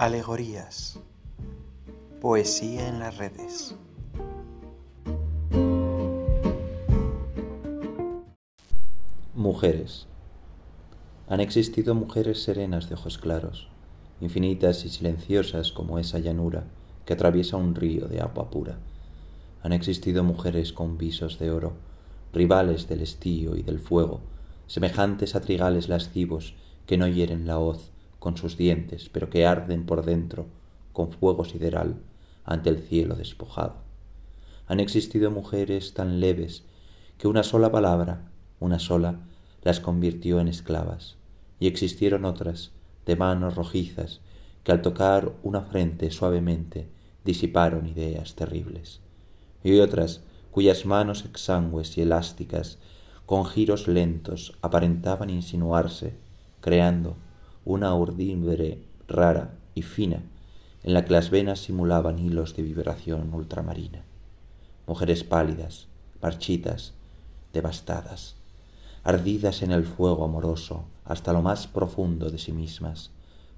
Alegorías. Poesía en las redes. Mujeres. Han existido mujeres serenas de ojos claros, infinitas y silenciosas como esa llanura que atraviesa un río de agua pura. Han existido mujeres con visos de oro, rivales del estío y del fuego, semejantes a trigales lascivos que no hieren la hoz con sus dientes, pero que arden por dentro con fuego sideral ante el cielo despojado. Han existido mujeres tan leves que una sola palabra, una sola, las convirtió en esclavas, y existieron otras, de manos rojizas, que al tocar una frente suavemente disiparon ideas terribles, y otras cuyas manos exangües y elásticas, con giros lentos, aparentaban insinuarse, creando una urdimbre rara y fina en la que las venas simulaban hilos de vibración ultramarina. Mujeres pálidas, marchitas, devastadas, ardidas en el fuego amoroso hasta lo más profundo de sí mismas,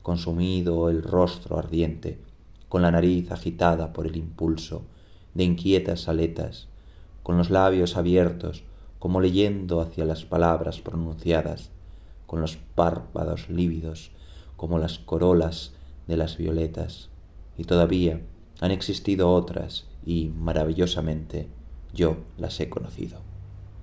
consumido el rostro ardiente, con la nariz agitada por el impulso de inquietas aletas, con los labios abiertos como leyendo hacia las palabras pronunciadas, con los párpados lívidos como las corolas de las violetas. Y todavía han existido otras y, maravillosamente, yo las he conocido.